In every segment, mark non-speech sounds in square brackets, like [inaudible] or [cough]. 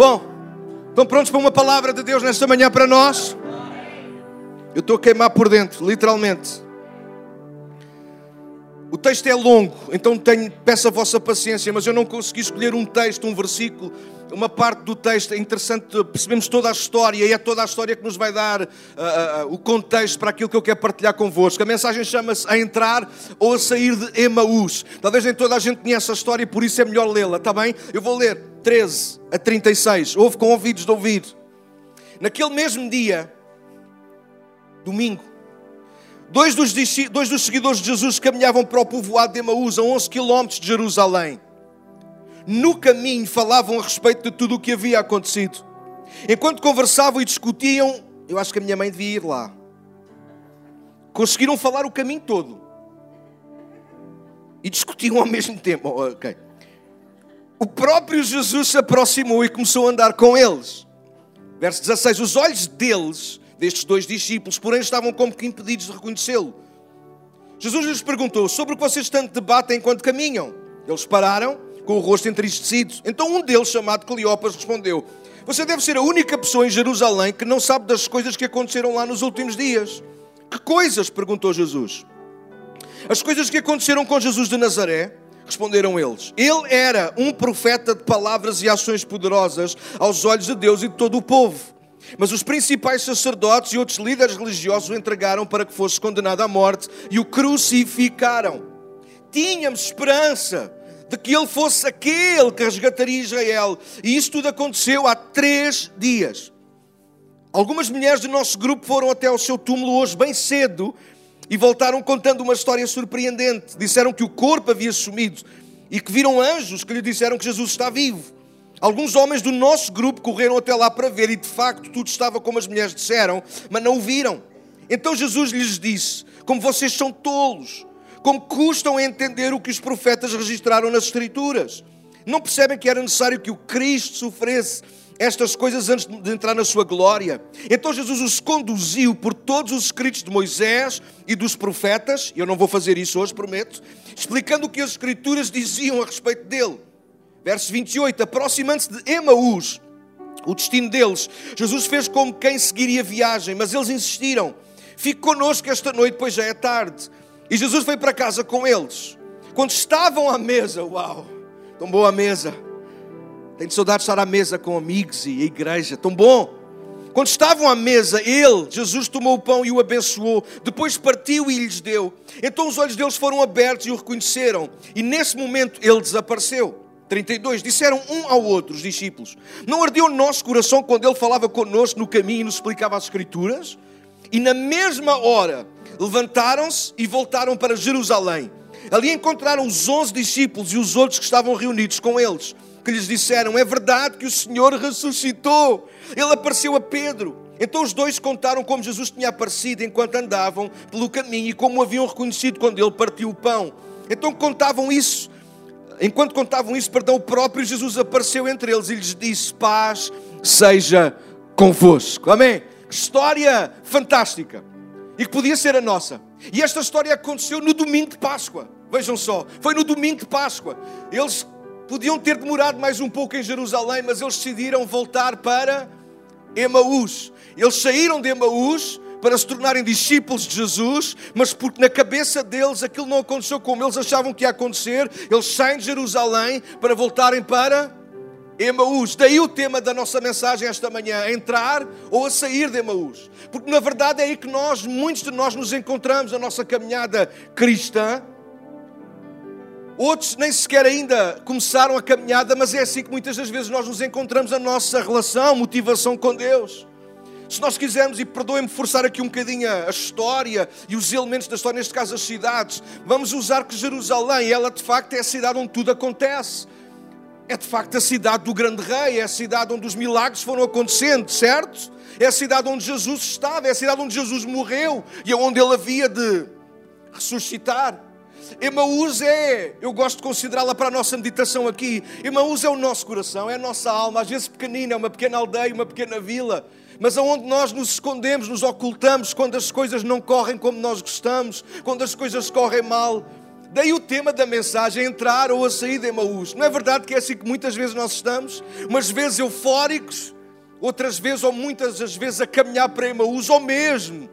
Bom, estão prontos para uma palavra de Deus nesta manhã para nós? Eu estou a queimar por dentro, literalmente. O texto é longo, então tenho, peço a vossa paciência, mas eu não consegui escolher um texto, um versículo, uma parte do texto. É interessante, percebemos toda a história e é toda a história que nos vai dar uh, uh, o contexto para aquilo que eu quero partilhar convosco. A mensagem chama-se A Entrar ou a Sair de Emaús. Talvez nem toda a gente conheça a história e por isso é melhor lê-la, está bem? Eu vou ler 13 a 36. Ouve com ouvidos de ouvir. Naquele mesmo dia, domingo, Dois dos, dois dos seguidores de Jesus caminhavam para o povoado de Emaús, a 11 quilómetros de Jerusalém. No caminho falavam a respeito de tudo o que havia acontecido. Enquanto conversavam e discutiam, eu acho que a minha mãe devia ir lá. Conseguiram falar o caminho todo. E discutiam ao mesmo tempo. Okay. O próprio Jesus se aproximou e começou a andar com eles. Verso 16: Os olhos deles destes dois discípulos, porém estavam como que impedidos de reconhecê-lo. Jesus lhes perguntou: Sobre o que vocês tanto debatem enquanto caminham? Eles pararam, com o rosto entristecido. Então um deles, chamado Cleopas, respondeu: Você deve ser a única pessoa em Jerusalém que não sabe das coisas que aconteceram lá nos últimos dias. Que coisas? perguntou Jesus. As coisas que aconteceram com Jesus de Nazaré. Responderam eles. Ele era um profeta de palavras e ações poderosas aos olhos de Deus e de todo o povo. Mas os principais sacerdotes e outros líderes religiosos o entregaram para que fosse condenado à morte e o crucificaram. Tínhamos esperança de que ele fosse aquele que resgataria Israel. E isso tudo aconteceu há três dias. Algumas mulheres do nosso grupo foram até ao seu túmulo hoje bem cedo e voltaram contando uma história surpreendente. Disseram que o corpo havia sumido e que viram anjos que lhe disseram que Jesus está vivo. Alguns homens do nosso grupo correram até lá para ver e de facto tudo estava como as mulheres disseram, mas não o viram. Então Jesus lhes disse: Como vocês são tolos, como custam a entender o que os profetas registraram nas Escrituras. Não percebem que era necessário que o Cristo sofresse estas coisas antes de entrar na sua glória? Então Jesus os conduziu por todos os escritos de Moisés e dos profetas, e eu não vou fazer isso hoje, prometo, explicando o que as Escrituras diziam a respeito dele. Verso 28, aproximando-se de Emaús, o destino deles, Jesus fez como quem seguiria a viagem, mas eles insistiram: Fique connosco esta noite, pois já é tarde. E Jesus foi para casa com eles. Quando estavam à mesa, uau, tão boa a mesa. Tenho saudade de estar à mesa com amigos e a igreja, tão bom. Quando estavam à mesa, ele, Jesus, tomou o pão e o abençoou, depois partiu e lhes deu. Então os olhos deles foram abertos e o reconheceram, e nesse momento ele desapareceu. 32, disseram um ao outro, os discípulos: Não ardeu o nosso coração quando ele falava connosco no caminho e nos explicava as Escrituras? E na mesma hora levantaram-se e voltaram para Jerusalém. Ali encontraram os onze discípulos e os outros que estavam reunidos com eles, que lhes disseram: É verdade que o Senhor ressuscitou. Ele apareceu a Pedro. Então os dois contaram como Jesus tinha aparecido enquanto andavam pelo caminho e como o haviam reconhecido quando ele partiu o pão. Então contavam isso enquanto contavam isso, perdão, o próprio Jesus apareceu entre eles e lhes disse: Paz seja convosco. Amém? História fantástica e que podia ser a nossa. E esta história aconteceu no domingo de Páscoa. Vejam só, foi no domingo de Páscoa. Eles podiam ter demorado mais um pouco em Jerusalém, mas eles decidiram voltar para Emaús. Eles saíram de Emaús para se tornarem discípulos de Jesus, mas porque na cabeça deles aquilo não aconteceu como eles achavam que ia acontecer, eles saem de Jerusalém para voltarem para Emaús. Daí o tema da nossa mensagem esta manhã: entrar ou a sair de Emaús. Porque na verdade é aí que nós, muitos de nós, nos encontramos a nossa caminhada cristã. Outros nem sequer ainda começaram a caminhada, mas é assim que muitas das vezes nós nos encontramos a nossa relação, motivação com Deus. Se nós quisermos, e perdoem-me forçar aqui um bocadinho a história e os elementos da história, neste caso as cidades, vamos usar que Jerusalém, ela de facto é a cidade onde tudo acontece. É de facto a cidade do grande rei, é a cidade onde os milagres foram acontecendo, certo? É a cidade onde Jesus estava, é a cidade onde Jesus morreu e é onde ele havia de ressuscitar. Emaús é, eu gosto de considerá-la para a nossa meditação aqui. Emaús é o nosso coração, é a nossa alma, às vezes pequenina, é uma pequena aldeia, uma pequena vila mas aonde nós nos escondemos, nos ocultamos quando as coisas não correm como nós gostamos, quando as coisas correm mal. Daí o tema da mensagem, entrar ou a sair de Emaús. Não é verdade que é assim que muitas vezes nós estamos? Umas vezes eufóricos, outras vezes ou muitas as vezes a caminhar para Emaús, ou mesmo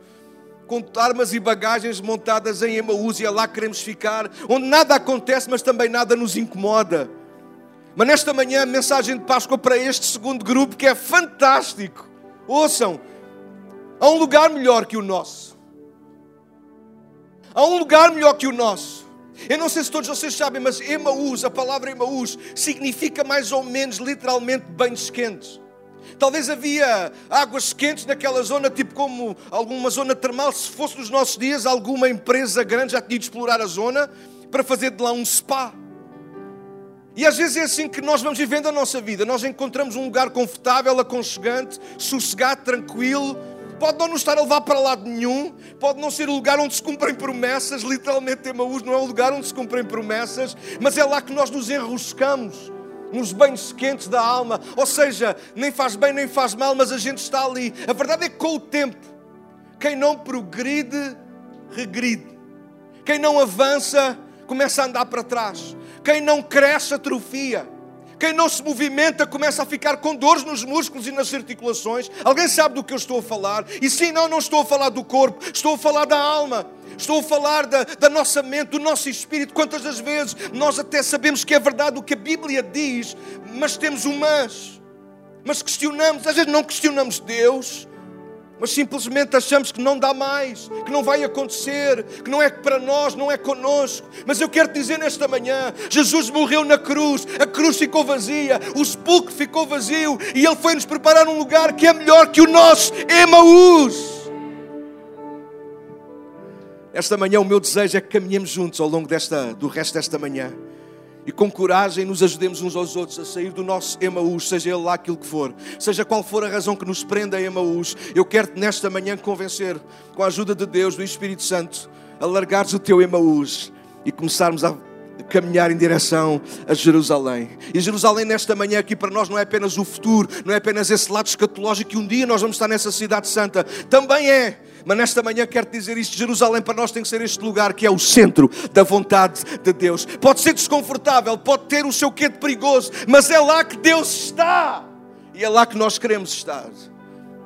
com armas e bagagens montadas em Emaús e é lá que queremos ficar, onde nada acontece, mas também nada nos incomoda. Mas nesta manhã, a mensagem de Páscoa para este segundo grupo que é fantástico. Ouçam, há um lugar melhor que o nosso. Há um lugar melhor que o nosso. Eu não sei se todos vocês sabem, mas Emaús, a palavra Emaús, significa mais ou menos literalmente banhos quentes. Talvez havia águas quentes naquela zona, tipo como alguma zona termal. Se fosse nos nossos dias, alguma empresa grande já tinha de explorar a zona para fazer de lá um spa. E às vezes é assim que nós vamos vivendo a nossa vida. Nós encontramos um lugar confortável, aconchegante, sossegado, tranquilo. Pode não nos estar a levar para lado nenhum, pode não ser o lugar onde se cumprem promessas, literalmente Emaús não é o lugar onde se cumprem promessas, mas é lá que nós nos enroscamos nos banhos quentes da alma, ou seja, nem faz bem nem faz mal, mas a gente está ali. A verdade é que com o tempo, quem não progride, regride. Quem não avança, começa a andar para trás. Quem não cresce, atrofia. Quem não se movimenta começa a ficar com dores nos músculos e nas articulações. Alguém sabe do que eu estou a falar? E sim, não, não estou a falar do corpo, estou a falar da alma. Estou a falar da, da nossa mente, do nosso espírito. Quantas das vezes nós até sabemos que é verdade o que a Bíblia diz, mas temos um mas. Mas questionamos, às vezes não questionamos Deus, mas simplesmente achamos que não dá mais, que não vai acontecer, que não é para nós, não é conosco. Mas eu quero dizer nesta manhã: Jesus morreu na cruz, a cruz ficou vazia, o sepulcro ficou vazio e Ele foi nos preparar um lugar que é melhor que o nosso Emaús. Esta manhã o meu desejo é que caminhemos juntos ao longo desta, do resto desta manhã e com coragem nos ajudemos uns aos outros a sair do nosso Emaús, seja ele lá aquilo que for, seja qual for a razão que nos prenda a Emaús. Eu quero-te nesta manhã convencer, com a ajuda de Deus, do Espírito Santo, a largares o teu Emaús e começarmos a caminhar em direção a Jerusalém. E Jerusalém nesta manhã aqui para nós não é apenas o futuro, não é apenas esse lado escatológico que um dia nós vamos estar nessa cidade santa, também é mas nesta manhã quero dizer isto: Jerusalém para nós tem que ser este lugar que é o centro da vontade de Deus. Pode ser desconfortável, pode ter o seu quê de perigoso, mas é lá que Deus está e é lá que nós queremos estar.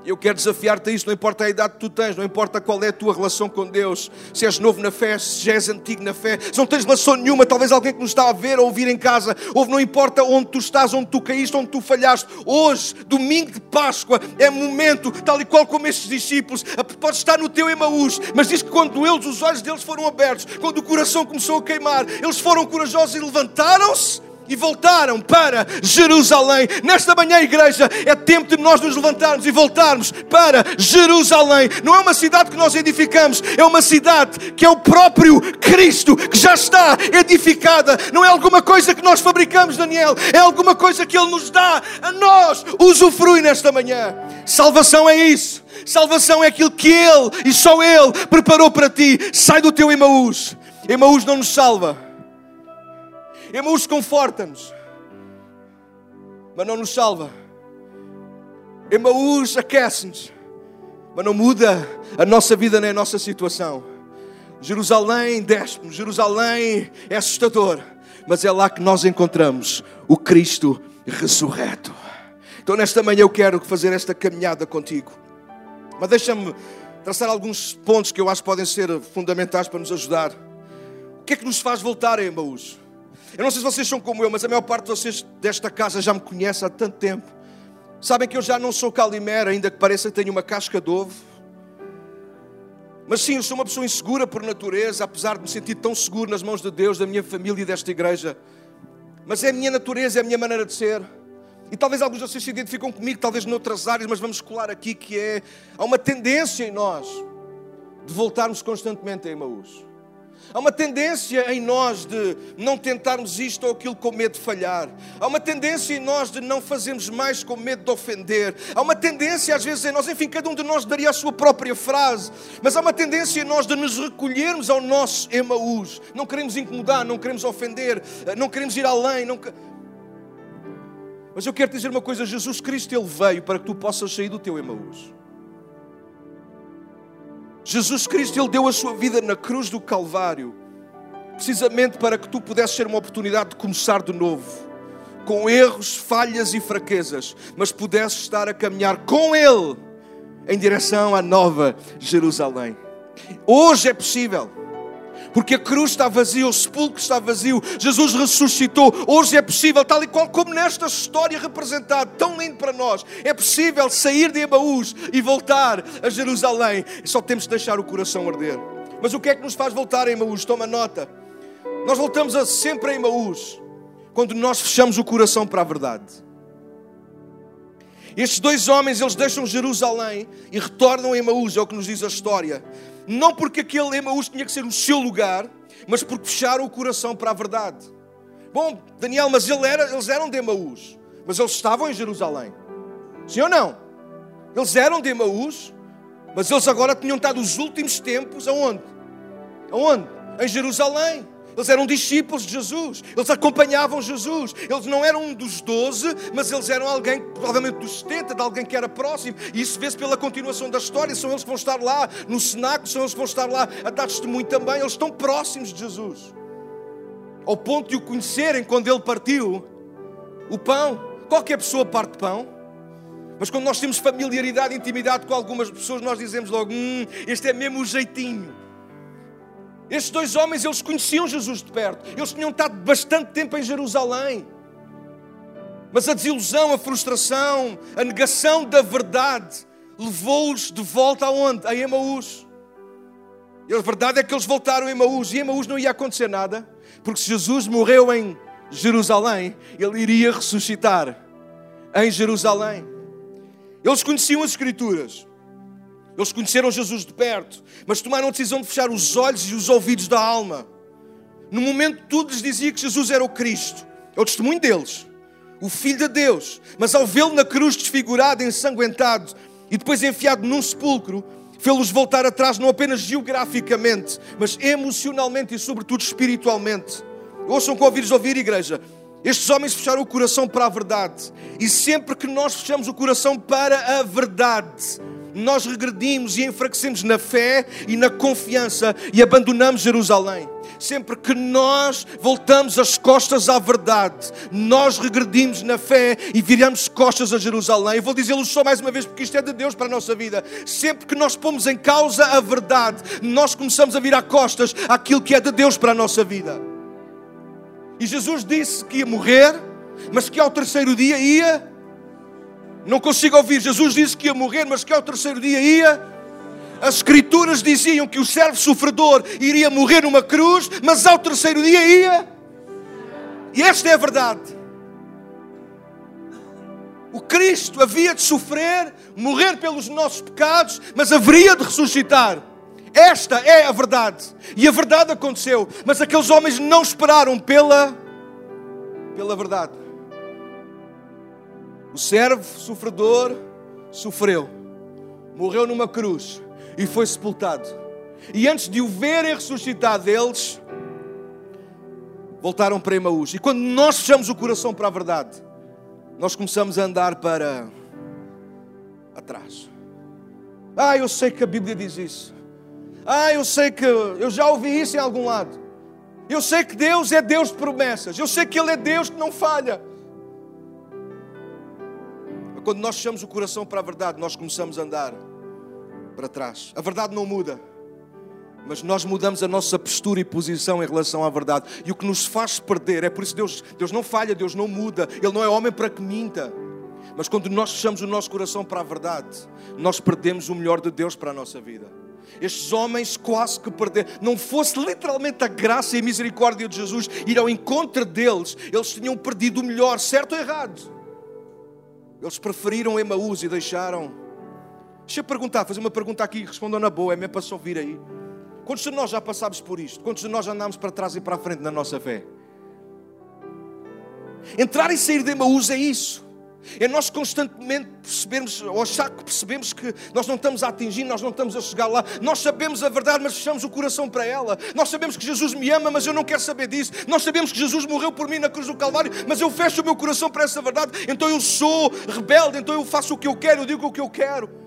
Eu quero desafiar-te a isso, não importa a idade que tu tens, não importa qual é a tua relação com Deus, se és novo na fé, se és antigo na fé, se não tens relação nenhuma, talvez alguém que nos está a ver ou ouvir em casa, ou não importa onde tu estás, onde tu caíste, onde tu falhaste, hoje, domingo de Páscoa, é momento, tal e qual como estes discípulos, pode estar no teu Emaús, mas diz que quando eles, os olhos deles foram abertos, quando o coração começou a queimar, eles foram corajosos e levantaram-se e voltaram para Jerusalém. Nesta manhã, igreja, é tempo de nós nos levantarmos e voltarmos para Jerusalém. Não é uma cidade que nós edificamos, é uma cidade que é o próprio Cristo que já está edificada. Não é alguma coisa que nós fabricamos, Daniel, é alguma coisa que Ele nos dá a nós. Usufrui nesta manhã. Salvação é isso. Salvação é aquilo que Ele e só Ele preparou para ti. Sai do teu Emaús. Emaús não nos salva. Emaús conforta-nos, mas não nos salva. Emaús aquece-nos, mas não muda a nossa vida nem a nossa situação. Jerusalém despe-nos, Jerusalém é assustador, mas é lá que nós encontramos o Cristo ressurreto. Então, nesta manhã, eu quero fazer esta caminhada contigo, mas deixa-me traçar alguns pontos que eu acho que podem ser fundamentais para nos ajudar. O que é que nos faz voltar a Emaús? Eu não sei se vocês são como eu, mas a maior parte de vocês desta casa já me conhece há tanto tempo. Sabem que eu já não sou calimera, ainda que pareça que tenho uma casca de ovo. Mas sim, eu sou uma pessoa insegura por natureza, apesar de me sentir tão seguro nas mãos de Deus, da minha família e desta igreja. Mas é a minha natureza, é a minha maneira de ser. E talvez alguns de vocês se identificam comigo, talvez noutras áreas, mas vamos colar aqui que é há uma tendência em nós de voltarmos constantemente a Emaús. Há uma tendência em nós de não tentarmos isto ou aquilo com medo de falhar. Há uma tendência em nós de não fazermos mais com medo de ofender. Há uma tendência às vezes em nós, enfim, cada um de nós daria a sua própria frase, mas há uma tendência em nós de nos recolhermos ao nosso Emaús. Não queremos incomodar, não queremos ofender, não queremos ir além. Não... Mas eu quero dizer uma coisa: Jesus Cristo, Ele veio para que tu possas sair do teu Emaús. Jesus Cristo, Ele deu a sua vida na cruz do Calvário precisamente para que tu pudesses ter uma oportunidade de começar de novo, com erros, falhas e fraquezas, mas pudesses estar a caminhar com Ele em direção à nova Jerusalém. Hoje é possível. Porque a cruz está vazia, o sepulcro está vazio, Jesus ressuscitou. Hoje é possível, tal e qual como nesta história representada, tão lindo para nós, é possível sair de Emaús e voltar a Jerusalém. Só temos de deixar o coração arder. Mas o que é que nos faz voltar a Emaús? Toma nota. Nós voltamos a sempre a Emaús quando nós fechamos o coração para a verdade. Estes dois homens, eles deixam Jerusalém e retornam a Emaús, é o que nos diz a história. Não porque aquele Emaús tinha que ser o seu lugar, mas porque fecharam o coração para a verdade. Bom, Daniel, mas ele era, eles eram de Emaús, mas eles estavam em Jerusalém. Sim ou não? Eles eram de Emaús, mas eles agora tinham estado os últimos tempos aonde? Aonde? Em Jerusalém. Eles eram discípulos de Jesus, eles acompanhavam Jesus. Eles não eram um dos doze, mas eles eram alguém, provavelmente dos 70, de alguém que era próximo. E isso vê-se pela continuação da história. São eles que vão estar lá no cenáculo, são eles que vão estar lá a dar testemunho também. Eles estão próximos de Jesus, ao ponto de o conhecerem quando ele partiu o pão. Qualquer pessoa parte pão. Mas quando nós temos familiaridade, intimidade com algumas pessoas, nós dizemos logo: hum, este é mesmo o jeitinho. Estes dois homens, eles conheciam Jesus de perto. Eles tinham estado bastante tempo em Jerusalém. Mas a desilusão, a frustração, a negação da verdade levou-os de volta aonde? A Emaús. E a verdade é que eles voltaram a Emaús e em Emaús não ia acontecer nada, porque se Jesus morreu em Jerusalém, ele iria ressuscitar em Jerusalém. Eles conheciam as Escrituras. Eles conheceram Jesus de perto, mas tomaram a decisão de fechar os olhos e os ouvidos da alma. No momento, tudo lhes dizia que Jesus era o Cristo. É o testemunho deles, o Filho de Deus. Mas ao vê-lo na cruz desfigurado, ensanguentado e depois enfiado num sepulcro, fê-los voltar atrás, não apenas geograficamente, mas emocionalmente e, sobretudo, espiritualmente. Ouçam com ouvidos ouvir, igreja. Estes homens fecharam o coração para a verdade. E sempre que nós fechamos o coração para a verdade, nós regredimos e enfraquecemos na fé e na confiança e abandonamos Jerusalém. Sempre que nós voltamos as costas à verdade, nós regredimos na fé e viramos costas a Jerusalém. Eu vou dizê-lo só mais uma vez porque isto é de Deus para a nossa vida. Sempre que nós pomos em causa a verdade, nós começamos a virar costas àquilo que é de Deus para a nossa vida. E Jesus disse que ia morrer, mas que ao terceiro dia ia não consigo ouvir. Jesus disse que ia morrer, mas que ao terceiro dia ia. As Escrituras diziam que o servo sofredor iria morrer numa cruz, mas ao terceiro dia ia. E esta é a verdade. O Cristo havia de sofrer, morrer pelos nossos pecados, mas haveria de ressuscitar. Esta é a verdade. E a verdade aconteceu. Mas aqueles homens não esperaram pela, pela verdade. O servo sofredor sofreu, morreu numa cruz e foi sepultado. E antes de o verem ressuscitado, eles voltaram para Emaús. E quando nós fechamos o coração para a verdade, nós começamos a andar para atrás. Ah, eu sei que a Bíblia diz isso. Ah, eu sei que eu já ouvi isso em algum lado. Eu sei que Deus é Deus de promessas. Eu sei que Ele é Deus que não falha. Quando nós fechamos o coração para a verdade, nós começamos a andar para trás. A verdade não muda, mas nós mudamos a nossa postura e posição em relação à verdade. E o que nos faz perder, é por isso que Deus, Deus não falha, Deus não muda, Ele não é homem para que minta. Mas quando nós fechamos o nosso coração para a verdade, nós perdemos o melhor de Deus para a nossa vida. Estes homens quase que perderam. Não fosse literalmente a graça e a misericórdia de Jesus ir ao encontro deles, eles tinham perdido o melhor, certo ou errado. Eles preferiram Emaús e deixaram. Deixa eu perguntar, fazer uma pergunta aqui e respondam na boa, é mesmo para se ouvir aí. Quantos de nós já passámos por isto? Quantos de nós andámos para trás e para a frente na nossa fé? Entrar e sair de Emaús é isso. É nós constantemente percebermos, ou achar que percebemos que nós não estamos a atingir, nós não estamos a chegar lá. Nós sabemos a verdade, mas fechamos o coração para ela. Nós sabemos que Jesus me ama, mas eu não quero saber disso. Nós sabemos que Jesus morreu por mim na cruz do Calvário, mas eu fecho o meu coração para essa verdade. Então eu sou rebelde, então eu faço o que eu quero, eu digo o que eu quero.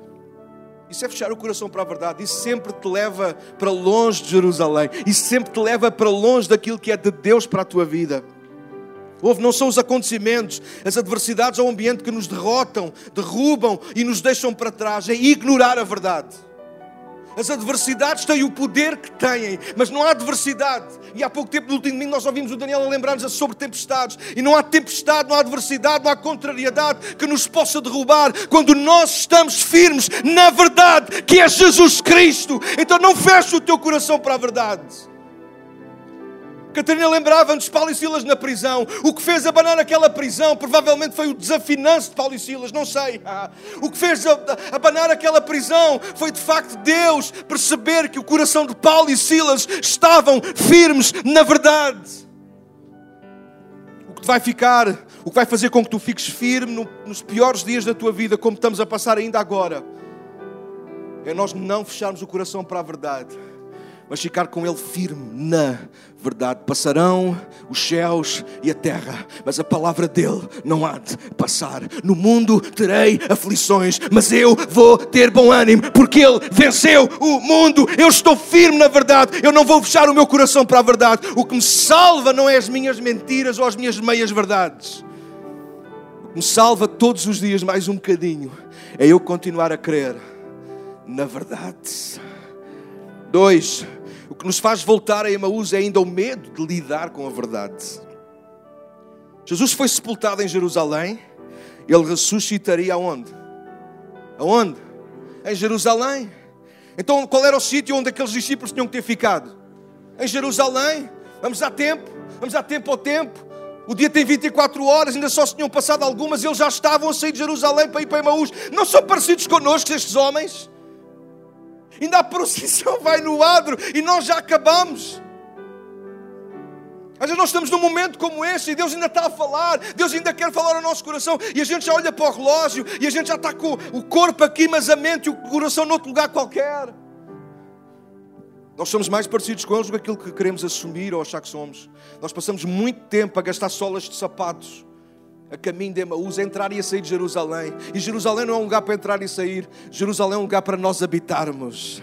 Isso é fechar o coração para a verdade. Isso sempre te leva para longe de Jerusalém. Isso sempre te leva para longe daquilo que é de Deus para a tua vida. Houve, não são os acontecimentos, as adversidades ao ambiente que nos derrotam, derrubam e nos deixam para trás. É ignorar a verdade. As adversidades têm o poder que têm, mas não há adversidade. E há pouco tempo, no último domingo, nós ouvimos o Daniel a lembrar-nos sobre tempestades. E não há tempestade, não há adversidade, não há contrariedade que nos possa derrubar quando nós estamos firmes na verdade, que é Jesus Cristo. Então não feche o teu coração para a verdade. Catarina lembrava-nos de Paulo e Silas na prisão. O que fez abanar aquela prisão provavelmente foi o desafinanço de Paulo e Silas, não sei. [laughs] O que fez abanar aquela prisão foi de facto Deus perceber que o coração de Paulo e Silas estavam firmes na verdade. O que te vai ficar, o que vai fazer com que tu fiques firme no, nos piores dias da tua vida, como estamos a passar ainda agora, é nós não fecharmos o coração para a verdade mas ficar com Ele firme na verdade. Passarão os céus e a terra, mas a palavra dele não há de passar. No mundo terei aflições, mas eu vou ter bom ânimo, porque Ele venceu o mundo. Eu estou firme na verdade, eu não vou fechar o meu coração para a verdade. O que me salva não é as minhas mentiras ou as minhas meias verdades. O que me salva todos os dias mais um bocadinho é eu continuar a crer na verdade. Dois, o que nos faz voltar a Emaús é ainda o medo de lidar com a verdade. Jesus foi sepultado em Jerusalém, ele ressuscitaria aonde? Aonde? Em Jerusalém. Então qual era o sítio onde aqueles discípulos tinham que ter ficado? Em Jerusalém. Vamos dar tempo, vamos dar tempo ao tempo. O dia tem 24 horas, ainda só se tinham passado algumas, eles já estavam a sair de Jerusalém para ir para Emaús. Não são parecidos connosco estes homens? Ainda a procissão vai no adro e nós já acabamos. Às vezes nós estamos num momento como este e Deus ainda está a falar, Deus ainda quer falar ao nosso coração e a gente já olha para o relógio e a gente já está com o corpo aqui, mas a mente e o coração noutro lugar qualquer. Nós somos mais parecidos com eles do que aquilo que queremos assumir ou achar que somos. Nós passamos muito tempo a gastar solas de sapatos a caminho de Emaús, entrar e sair de Jerusalém. E Jerusalém não é um lugar para entrar e sair, Jerusalém é um lugar para nós habitarmos.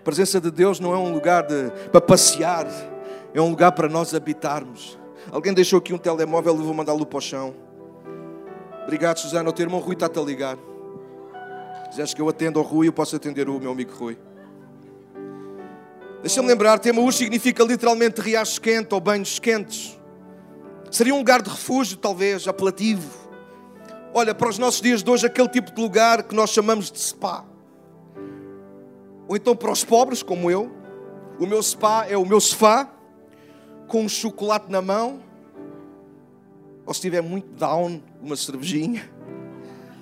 A presença de Deus não é um lugar de, para passear, é um lugar para nós habitarmos. Alguém deixou aqui um telemóvel, eu vou mandá-lo para o chão. Obrigado, Susana. O teu irmão Rui está-te a ligar. Quiseres que eu atenda ao Rui, eu posso atender o meu amigo Rui. Deixa-me lembrar, Emaús significa literalmente riachos quentes ou banhos quentes. Seria um lugar de refúgio, talvez, apelativo. Olha, para os nossos dias de hoje, aquele tipo de lugar que nós chamamos de spa. Ou então para os pobres, como eu, o meu spa é o meu sofá, com um chocolate na mão. Ou se estiver muito down, uma cervejinha.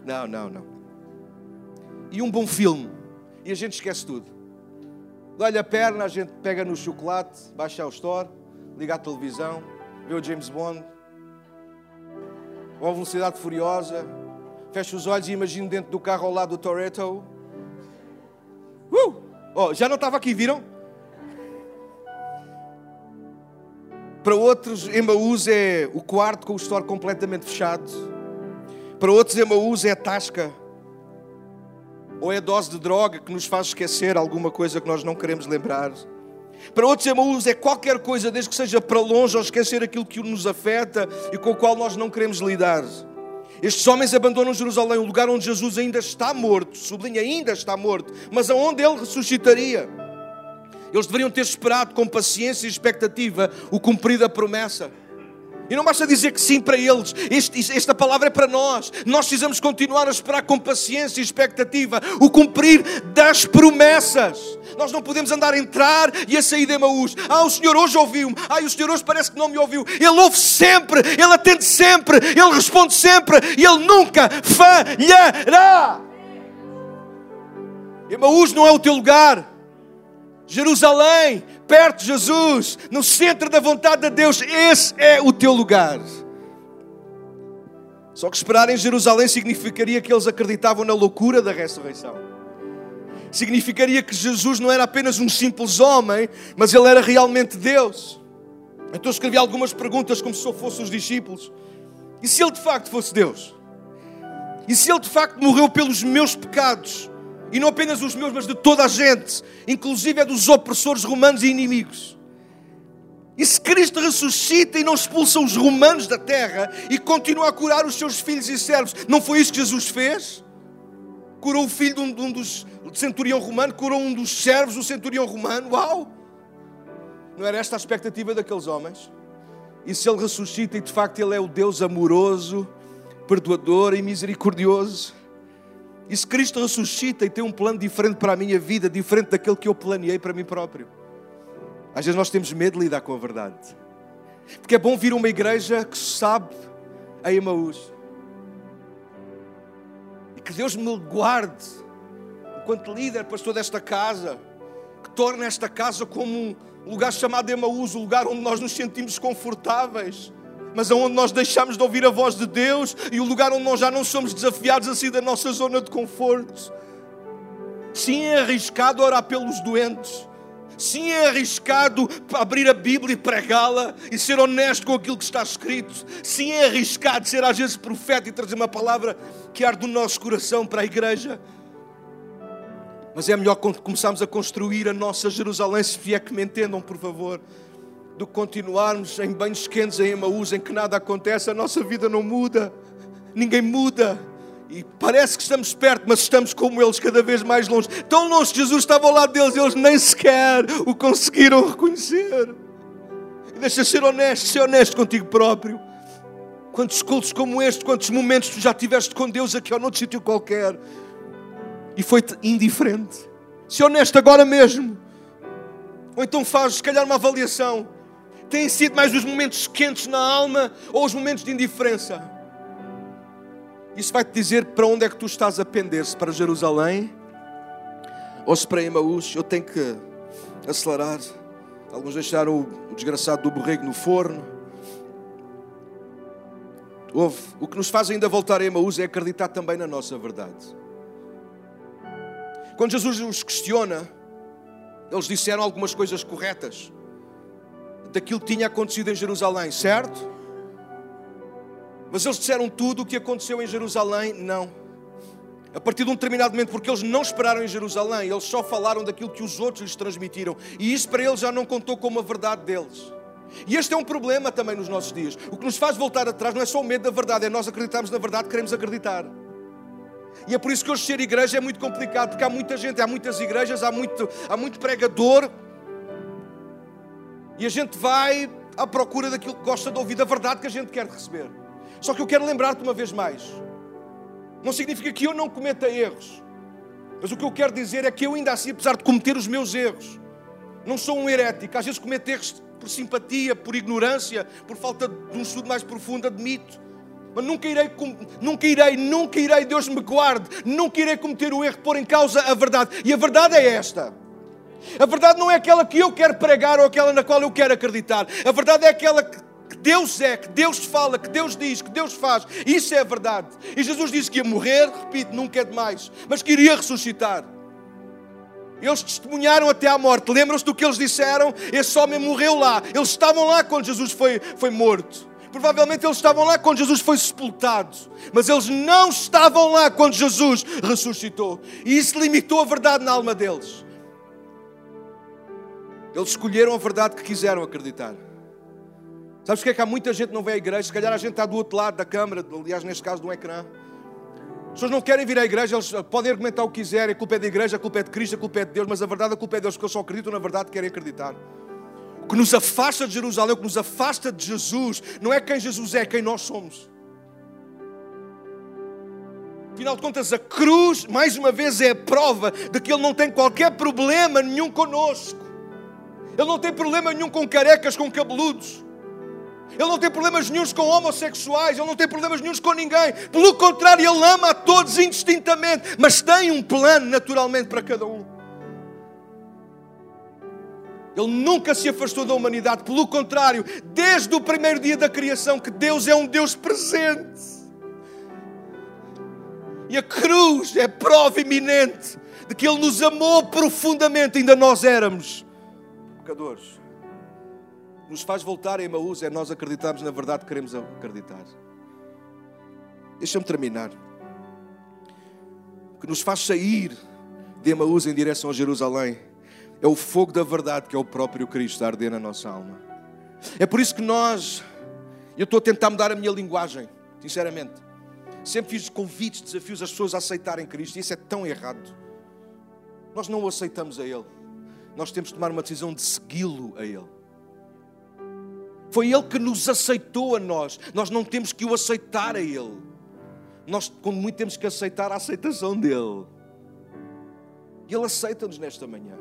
Não, não, não. E um bom filme. E a gente esquece tudo. Dá-lhe a perna, a gente pega no chocolate, baixa o store, liga a televisão, vê o James Bond, ou a velocidade furiosa, fecha os olhos e imagina dentro do carro ao lado do Toretto. Uh! Oh, já não estava aqui, viram? Para outros, Emmaús é o quarto com o store completamente fechado. Para outros, Emmaús é a tasca. Ou é a dose de droga que nos faz esquecer alguma coisa que nós não queremos lembrar. Para outros, Emaús é qualquer coisa, desde que seja para longe ou esquecer aquilo que nos afeta e com o qual nós não queremos lidar. Estes homens abandonam Jerusalém, um lugar onde Jesus ainda está morto, sublinha, ainda está morto, mas aonde ele ressuscitaria. Eles deveriam ter esperado com paciência e expectativa o cumprir da promessa. E não basta dizer que sim para eles, este, esta palavra é para nós. Nós precisamos continuar a esperar com paciência e expectativa o cumprir das promessas. Nós não podemos andar a entrar e a sair de Emaús. Ah, o Senhor hoje ouviu-me. Ah, o Senhor hoje parece que não me ouviu. Ele ouve sempre, Ele atende sempre, Ele responde sempre e Ele nunca falhará. Emaús não é o teu lugar. Jerusalém perto de Jesus, no centro da vontade de Deus, esse é o teu lugar. Só que esperar em Jerusalém significaria que eles acreditavam na loucura da ressurreição. Significaria que Jesus não era apenas um simples homem, mas ele era realmente Deus. Então escrevi algumas perguntas como se eu fosse os discípulos. E se ele de facto fosse Deus? E se ele de facto morreu pelos meus pecados? E não apenas os meus, mas de toda a gente, inclusive é dos opressores romanos e inimigos. E se Cristo ressuscita e não expulsa os romanos da terra e continua a curar os seus filhos e servos, não foi isso que Jesus fez? Curou o filho de um, de um dos de centurião romano, curou um dos servos do centurião romano. Uau! Não era esta a expectativa daqueles homens? E se ele ressuscita e de facto ele é o Deus amoroso, perdoador e misericordioso? E se Cristo ressuscita e tem um plano diferente para a minha vida, diferente daquele que eu planeei para mim próprio? Às vezes nós temos medo de lidar com a verdade. Porque é bom vir uma igreja que sabe a Emaús. E que Deus me guarde, enquanto líder, pastor desta casa, que torne esta casa como um lugar chamado Emaús, o lugar onde nós nos sentimos confortáveis mas aonde nós deixamos de ouvir a voz de Deus e o lugar onde nós já não somos desafiados a sair da nossa zona de conforto. Sim, é arriscado orar pelos doentes. Sim, é arriscado abrir a Bíblia e pregá-la e ser honesto com aquilo que está escrito. Sim, é arriscado ser às vezes profeta e trazer uma palavra que arde no nosso coração para a igreja. Mas é melhor começarmos a construir a nossa Jerusalém, se vier que me entendam, por favor, do que continuarmos em banhos quentes em Emaús, em que nada acontece, a nossa vida não muda, ninguém muda. E parece que estamos perto, mas estamos como eles, cada vez mais longe. Tão longe Jesus estava ao lado deles, eles nem sequer o conseguiram reconhecer. E deixa ser honesto, ser honesto contigo próprio. Quantos cultos como este, quantos momentos tu já tiveste com Deus aqui ou noutro sítio qualquer e foi-te indiferente. Se honesto agora mesmo. Ou então faz, se calhar, uma avaliação. Têm sido mais os momentos quentes na alma ou os momentos de indiferença? Isso vai te dizer para onde é que tu estás a pender, se para Jerusalém ou se para Emaús. Eu tenho que acelerar. Alguns deixaram o desgraçado do borrego no forno. O que nos faz ainda voltar a Emaús é acreditar também na nossa verdade. Quando Jesus os questiona, eles disseram algumas coisas corretas daquilo que tinha acontecido em Jerusalém, certo? Mas eles disseram tudo o que aconteceu em Jerusalém? Não. A partir de um determinado momento, porque eles não esperaram em Jerusalém, eles só falaram daquilo que os outros lhes transmitiram. E isso para eles já não contou como a verdade deles. E este é um problema também nos nossos dias. O que nos faz voltar atrás não é só o medo da verdade, é nós acreditarmos na verdade, queremos acreditar. E é por isso que hoje ser igreja é muito complicado, porque há muita gente, há muitas igrejas, há muito, há muito pregador. E a gente vai à procura daquilo que gosta de ouvir, da verdade que a gente quer receber. Só que eu quero lembrar-te uma vez mais: não significa que eu não cometa erros, mas o que eu quero dizer é que eu, ainda assim, apesar de cometer os meus erros, não sou um herético. Às vezes cometo erros por simpatia, por ignorância, por falta de um estudo mais profundo, admito. Mas nunca irei, nunca irei, nunca irei, Deus me guarde, nunca irei cometer o erro de pôr em causa a verdade. E a verdade é esta. A verdade não é aquela que eu quero pregar ou aquela na qual eu quero acreditar. A verdade é aquela que Deus é, que Deus fala, que Deus diz, que Deus faz. Isso é a verdade. E Jesus disse que ia morrer, repito, nunca é demais, mas que iria ressuscitar. Eles testemunharam até à morte. Lembram-se do que eles disseram? Esse homem morreu lá. Eles estavam lá quando Jesus foi, foi morto. Provavelmente eles estavam lá quando Jesus foi sepultado. Mas eles não estavam lá quando Jesus ressuscitou. E isso limitou a verdade na alma deles. Eles escolheram a verdade que quiseram acreditar. Sabes porque é que há muita gente que não vem à igreja? Se calhar a gente está do outro lado da câmara, aliás, neste caso, do ecrã. As pessoas não querem vir à igreja, eles podem argumentar o que quiserem, a culpa é da igreja, a culpa é de Cristo, a culpa é de Deus, mas a verdade, a culpa é de Deus, porque eles só acreditam na verdade querem acreditar. O que nos afasta de Jerusalém, o que nos afasta de Jesus, não é quem Jesus é, é quem nós somos. Afinal de contas, a cruz, mais uma vez, é a prova de que Ele não tem qualquer problema nenhum conosco. Ele não tem problema nenhum com carecas, com cabeludos. Ele não tem problemas nenhums com homossexuais, ele não tem problemas nenhums com ninguém. Pelo contrário, ele ama a todos indistintamente, mas tem um plano naturalmente para cada um. Ele nunca se afastou da humanidade, pelo contrário, desde o primeiro dia da criação, que Deus é um Deus presente. E a cruz é prova iminente de que Ele nos amou profundamente, ainda nós éramos pecadores nos faz voltar a Emaús é nós acreditarmos na verdade que queremos acreditar. Deixa-me terminar. O que nos faz sair de Emaús em direção a Jerusalém. É o fogo da verdade que é o próprio Cristo a arder na nossa alma. É por isso que nós, eu estou a tentar mudar a minha linguagem, sinceramente. Sempre fiz convites, desafios às pessoas a aceitarem Cristo e isso é tão errado. Nós não o aceitamos a Ele. Nós temos de tomar uma decisão de segui-lo a Ele. Foi Ele que nos aceitou a nós. Nós não temos que o aceitar a Ele. Nós, quando muito, temos que aceitar a aceitação dEle. E Ele aceita-nos nesta manhã.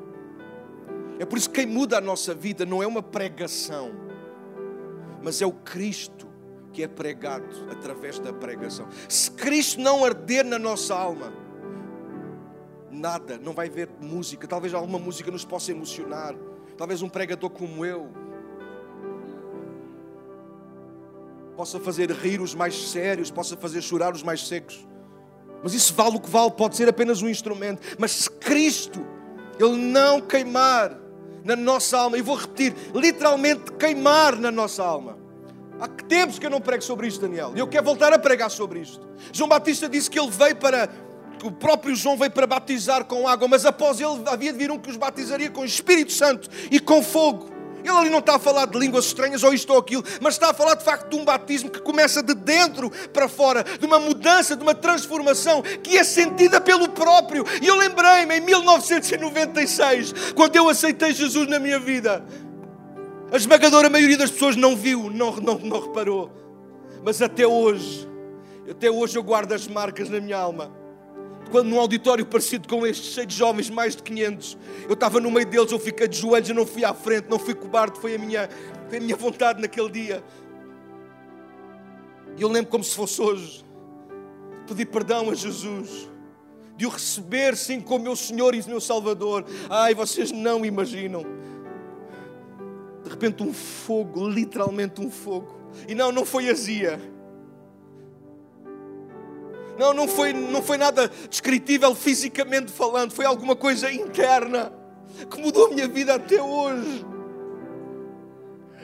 É por isso que quem muda a nossa vida não é uma pregação, mas é o Cristo que é pregado através da pregação. Se Cristo não arder na nossa alma, nada, não vai haver música. Talvez alguma música nos possa emocionar. Talvez um pregador como eu possa fazer rir os mais sérios, possa fazer chorar os mais secos. Mas isso vale o que vale, pode ser apenas um instrumento. Mas se Cristo, Ele não queimar na nossa alma, e vou repetir, literalmente queimar na nossa alma. Há que tempos que eu não prego sobre isto, Daniel, e eu quero voltar a pregar sobre isto. João Batista disse que ele veio para, o próprio João veio para batizar com água, mas após ele havia de vir um que os batizaria com o Espírito Santo e com fogo. Ele ali não está a falar de línguas estranhas ou isto ou aquilo, mas está a falar de facto de um batismo que começa de dentro para fora, de uma mudança, de uma transformação que é sentida pelo próprio. E eu lembrei-me em 1996, quando eu aceitei Jesus na minha vida. A esmagadora maioria das pessoas não viu, não, não, não reparou. Mas até hoje, até hoje eu guardo as marcas na minha alma quando num auditório parecido com este, cheio de jovens, mais de 500, eu estava no meio deles, eu fiquei de joelhos, eu não fui à frente, não fui cobarde, foi a minha, foi a minha vontade naquele dia. E eu lembro como se fosse hoje, pedir perdão a Jesus, de o receber sim como meu Senhor e meu Salvador. Ai, vocês não imaginam. De repente um fogo, literalmente um fogo. E não, não foi azia não, não foi, não foi nada descritível fisicamente falando, foi alguma coisa interna que mudou a minha vida até hoje.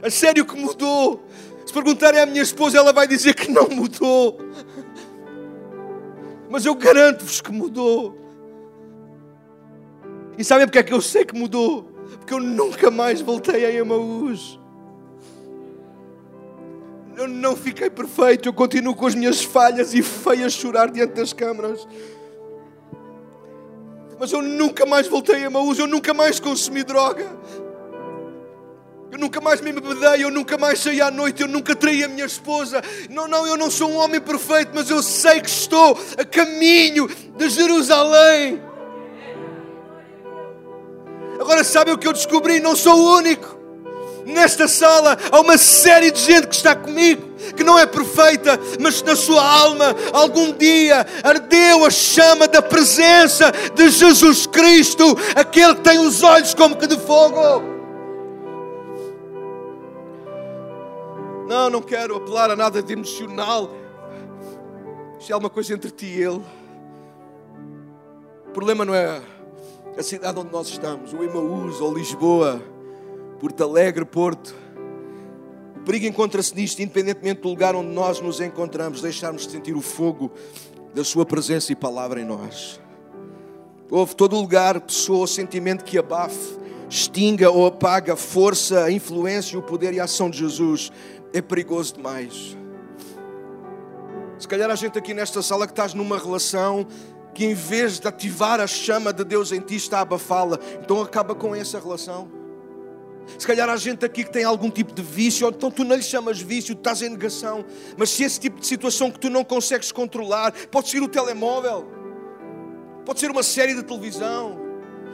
A sério que mudou. Se perguntarem à minha esposa, ela vai dizer que não mudou. Mas eu garanto-vos que mudou. E sabem porque é que eu sei que mudou? Porque eu nunca mais voltei a Emaús eu não fiquei perfeito, eu continuo com as minhas falhas e feio a chorar diante das câmaras. Mas eu nunca mais voltei a Maús, eu nunca mais consumi droga. Eu nunca mais me embebedei, eu nunca mais saí à noite, eu nunca traí a minha esposa. Não, não, eu não sou um homem perfeito, mas eu sei que estou a caminho de Jerusalém. Agora sabe o que eu descobri? Não sou o único. Nesta sala há uma série de gente que está comigo, que não é perfeita, mas na sua alma algum dia ardeu a chama da presença de Jesus Cristo, aquele que tem os olhos como que de fogo. Não, não quero apelar a nada de emocional. Isto é alguma coisa entre ti e ele. O problema não é a cidade onde nós estamos, o Emaús ou Lisboa Porto Alegre, Porto. O perigo encontra-se nisto, independentemente do lugar onde nós nos encontramos, deixarmos de sentir o fogo da Sua presença e palavra em nós. Houve todo lugar, pessoa ou sentimento que abafe, extinga ou apaga a força, a influência, o poder e a ação de Jesus. É perigoso demais. Se calhar a gente aqui nesta sala que estás numa relação que em vez de ativar a chama de Deus em ti está a abafá-la, então acaba com essa relação. Se calhar há gente aqui que tem algum tipo de vício, ou então tu não lhe chamas vício, tu estás em negação. Mas se esse tipo de situação que tu não consegues controlar, pode ser o telemóvel, pode ser uma série de televisão,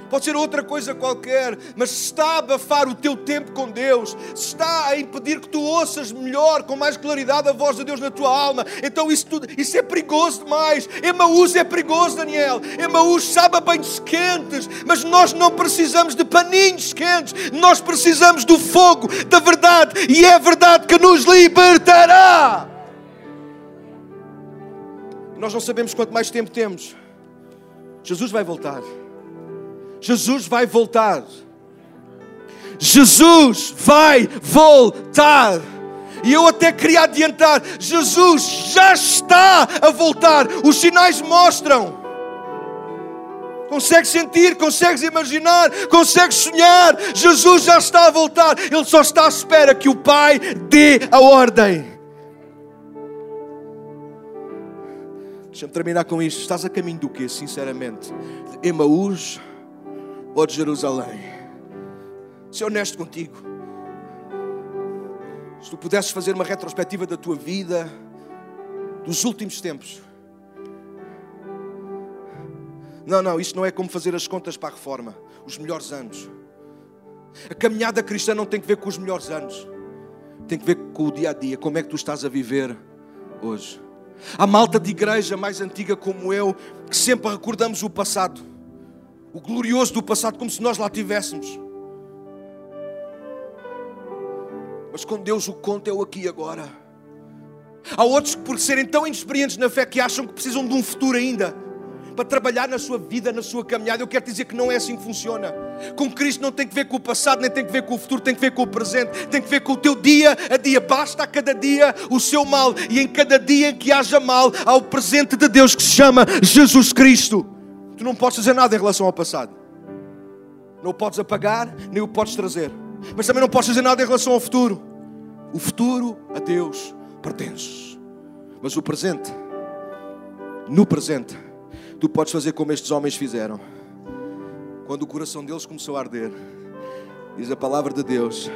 pode ser outra coisa qualquer, mas se está a abafar o teu tempo com Deus, se está a impedir que tu ouças melhor, com mais claridade, a voz de Deus na tua alma, então isso, tudo, isso é perigoso demais. Emaús é perigoso, Daniel. Emaús sabe a banhos quentes, mas nós não precisamos de paninhos quentes, nós precisamos do fogo da verdade, e é a verdade que nos libertará. Nós não sabemos quanto mais tempo temos. Jesus vai voltar. Jesus vai voltar. Jesus vai voltar. E eu até queria adiantar: Jesus já está a voltar. Os sinais mostram. Consegues sentir, consegues imaginar, consegues sonhar. Jesus já está a voltar. Ele só está à espera que o Pai dê a ordem. Deixa-me terminar com isto. Estás a caminho do quê, sinceramente? Emaús ou de Jerusalém? Ser honesto contigo. Se tu pudesses fazer uma retrospectiva da tua vida, dos últimos tempos, não, não, isto não é como fazer as contas para a reforma, os melhores anos. A caminhada cristã não tem que ver com os melhores anos, tem que ver com o dia a dia, como é que tu estás a viver hoje. Há malta de igreja mais antiga como eu, que sempre recordamos o passado, o glorioso do passado, como se nós lá tivéssemos. Mas com Deus o conto é o aqui e agora. Há outros que, por serem tão inexperientes na fé, que acham que precisam de um futuro ainda para trabalhar na sua vida, na sua caminhada. Eu quero dizer que não é assim que funciona. Com Cristo não tem que ver com o passado, nem tem que ver com o futuro, tem que ver com o presente, tem que ver com o teu dia a dia. Basta a cada dia o seu mal, e em cada dia em que haja mal, há o presente de Deus que se chama Jesus Cristo. Tu não podes fazer nada em relação ao passado, não o podes apagar, nem o podes trazer, mas também não podes fazer nada em relação ao futuro. O futuro a Deus pertence, mas o presente, no presente, tu podes fazer como estes homens fizeram. Quando o coração deles começou a arder, diz a palavra de Deus,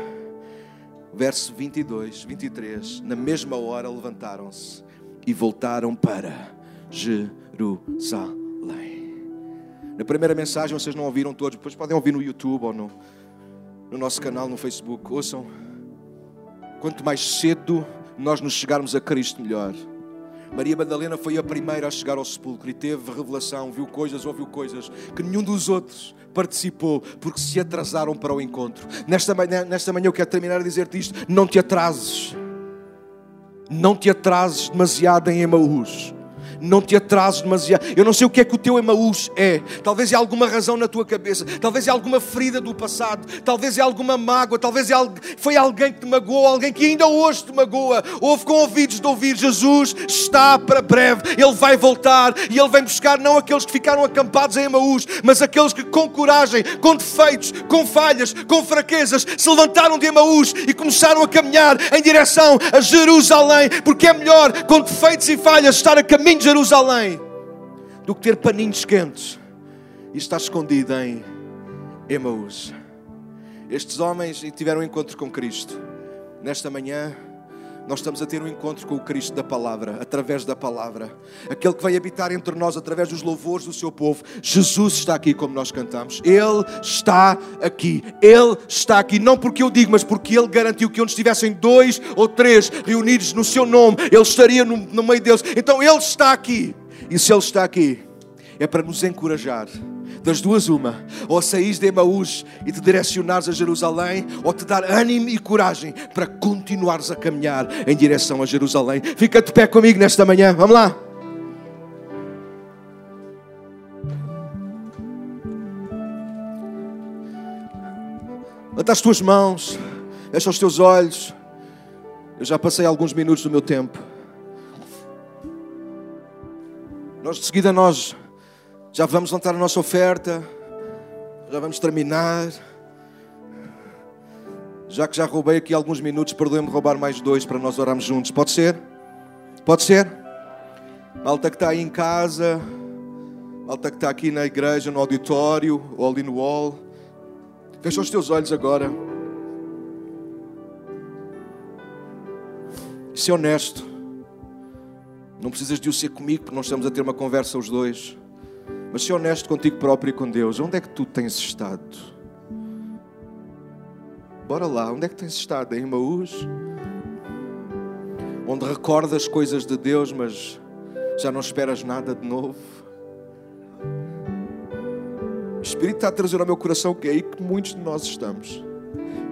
verso 22, 23, na mesma hora levantaram-se e voltaram para Jerusalém. Na primeira mensagem vocês não ouviram todos, depois podem ouvir no YouTube ou no, no nosso canal no Facebook. Ouçam, quanto mais cedo nós nos chegarmos a Cristo, melhor. Maria Madalena foi a primeira a chegar ao sepulcro e teve revelação, viu coisas, ouviu coisas que nenhum dos outros participou porque se atrasaram para o encontro. Nesta manhã, nesta manhã eu quero terminar a dizer-te isto: não te atrases, não te atrases demasiado em Emaús não te atrases demasiado. Eu não sei o que é que o teu Emaús é. Talvez é alguma razão na tua cabeça, talvez é alguma ferida do passado, talvez é alguma mágoa, talvez é algo, foi alguém que te magoou, alguém que ainda hoje te magoa. Ouve com ouvidos de ouvir: Jesus está para breve, Ele vai voltar e Ele vem buscar não aqueles que ficaram acampados em Emaús, mas aqueles que com coragem, com defeitos, com falhas, com fraquezas, se levantaram de Emaús e começaram a caminhar em direção a Jerusalém, porque é melhor com defeitos e falhas estar a caminho de Jerusalém do que ter paninhos quentes e estar escondido em Emaús. Estes homens tiveram um encontro com Cristo. Nesta manhã, nós estamos a ter um encontro com o Cristo da palavra, através da palavra. Aquele que vai habitar entre nós através dos louvores do seu povo. Jesus está aqui, como nós cantamos. Ele está aqui. Ele está aqui. Não porque eu digo, mas porque Ele garantiu que onde estivessem dois ou três reunidos no seu nome, Ele estaria no, no meio deles. Então Ele está aqui. E se Ele está aqui, é para nos encorajar das duas, uma. Ou saís de Emaús e te direcionares a Jerusalém, ou te dar ânimo e coragem para continuares a caminhar em direção a Jerusalém. Fica de pé comigo nesta manhã. Vamos lá. Levanta as tuas mãos, fecha os teus olhos. Eu já passei alguns minutos do meu tempo. Nós de seguida nós já vamos levantar a nossa oferta. Já vamos terminar. Já que já roubei aqui alguns minutos, perdoe-me roubar mais dois para nós orarmos juntos. Pode ser? Pode ser? Malta que está aí em casa, malta que está aqui na igreja, no auditório, ou ali no hall. Fecha os teus olhos agora. Ser honesto. Não precisas de o ser comigo, porque nós estamos a ter uma conversa os dois. Mas ser honesto contigo próprio e com Deus, onde é que tu tens estado? Bora lá, onde é que tens estado? Em Maús? Onde recordas coisas de Deus, mas já não esperas nada de novo? O Espírito está a trazer ao meu coração que é aí que muitos de nós estamos.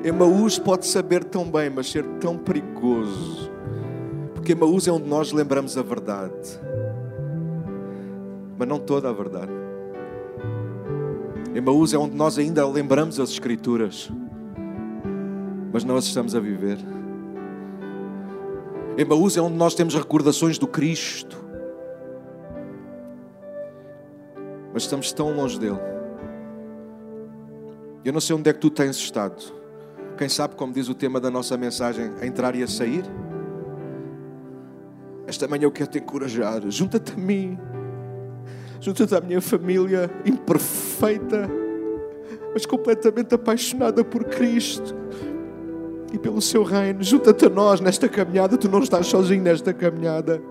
Emaús pode saber tão bem, mas ser tão perigoso. Porque Emaús é onde nós lembramos a verdade mas não toda a verdade. Emaús é onde nós ainda lembramos as Escrituras, mas não as estamos a viver. Emaús é onde nós temos recordações do Cristo, mas estamos tão longe dele. Eu não sei onde é que tu tens estado. Quem sabe, como diz o tema da nossa mensagem, a entrar e a sair? Esta manhã eu quero te encorajar. Junta-te a mim. Junta-te à minha família imperfeita, mas completamente apaixonada por Cristo e pelo seu reino. Junta-te a nós nesta caminhada. Tu não estás sozinho nesta caminhada.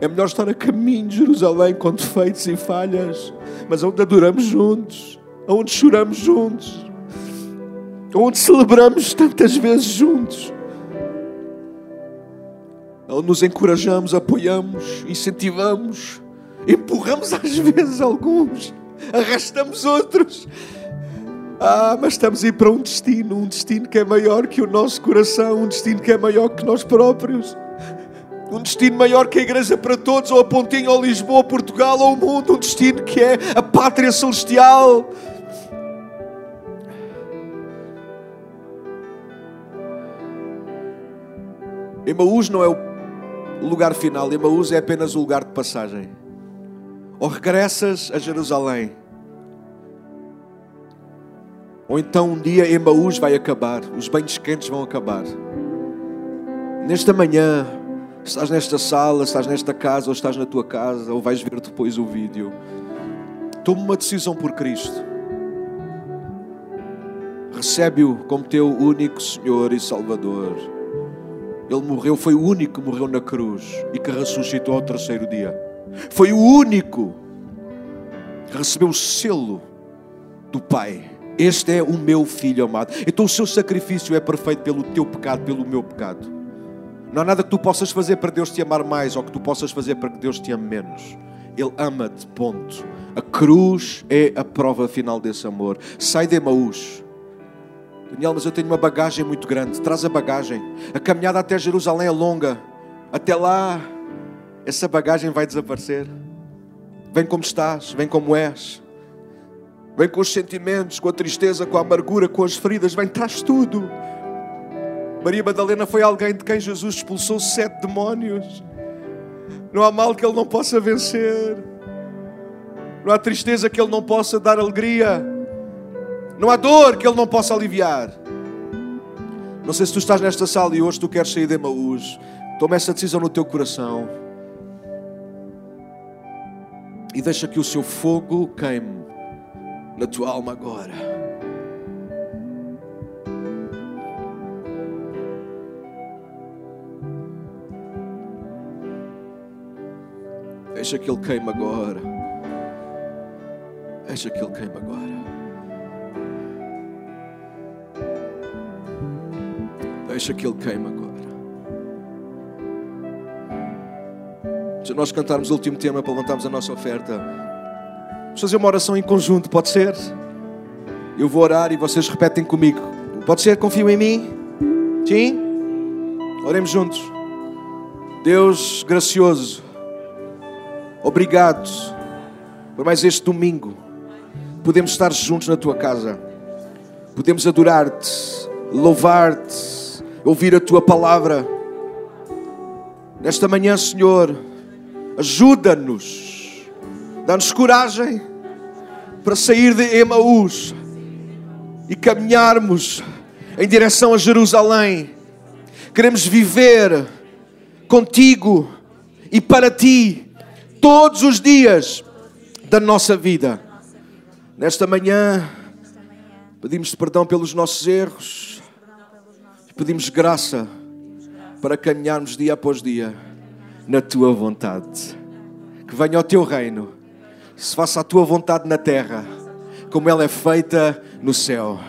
É melhor estar a caminho de Jerusalém com defeitos e falhas, mas onde adoramos juntos, onde choramos juntos, onde celebramos tantas vezes juntos. Onde nos encorajamos, apoiamos, incentivamos, empurramos às vezes alguns, arrastamos outros. Ah, mas estamos a ir para um destino, um destino que é maior que o nosso coração, um destino que é maior que nós próprios. Um destino maior que a Igreja para Todos, ou a Pontinha, ou Lisboa, Portugal, ou o mundo. Um destino que é a pátria celestial. Emaús não é o lugar final, Emaús é apenas o lugar de passagem. Ou regressas a Jerusalém, ou então um dia Emaús vai acabar, os banhos quentes vão acabar. Nesta manhã, Estás nesta sala, estás nesta casa, ou estás na tua casa, ou vais ver depois o vídeo. Toma uma decisão por Cristo. Recebe-o como teu único Senhor e Salvador. Ele morreu, foi o único que morreu na cruz e que ressuscitou ao terceiro dia. Foi o único que recebeu o selo do Pai. Este é o meu filho amado. Então o seu sacrifício é perfeito pelo teu pecado, pelo meu pecado. Não há nada que tu possas fazer para Deus te amar mais ou que tu possas fazer para que Deus te ame menos. Ele ama-te, ponto. A cruz é a prova final desse amor. Sai de Emaús. Daniel, mas eu tenho uma bagagem muito grande. Traz a bagagem. A caminhada até Jerusalém é longa. Até lá, essa bagagem vai desaparecer. Vem como estás, vem como és. Vem com os sentimentos, com a tristeza, com a amargura, com as feridas. Vem, traz tudo. Maria Madalena foi alguém de quem Jesus expulsou sete demónios. Não há mal que ele não possa vencer. Não há tristeza que ele não possa dar alegria. Não há dor que ele não possa aliviar. Não sei se tu estás nesta sala e hoje tu queres sair de Emaús. Toma essa decisão no teu coração. E deixa que o seu fogo queime na tua alma agora. Deixa que Ele queime agora. Deixa que Ele queime agora. Deixa que Ele queime agora. Se nós cantarmos o último tema para levantarmos a nossa oferta, vamos fazer uma oração em conjunto, pode ser? Eu vou orar e vocês repetem comigo. Pode ser? Confiam em mim? Sim? Oremos juntos. Deus gracioso. Obrigado por mais este domingo. Podemos estar juntos na tua casa. Podemos adorar-te, louvar-te, ouvir a tua palavra. Nesta manhã, Senhor, ajuda-nos, dá-nos coragem para sair de Emaús e caminharmos em direção a Jerusalém. Queremos viver contigo e para ti todos os dias da nossa vida. Nesta manhã, pedimos perdão pelos nossos erros, pedimos graça para caminharmos dia após dia na tua vontade. Que venha o teu reino, se faça a tua vontade na terra, como ela é feita no céu.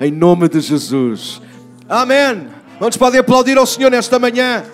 Em nome de Jesus. Amém. Vamos poder aplaudir ao Senhor nesta manhã.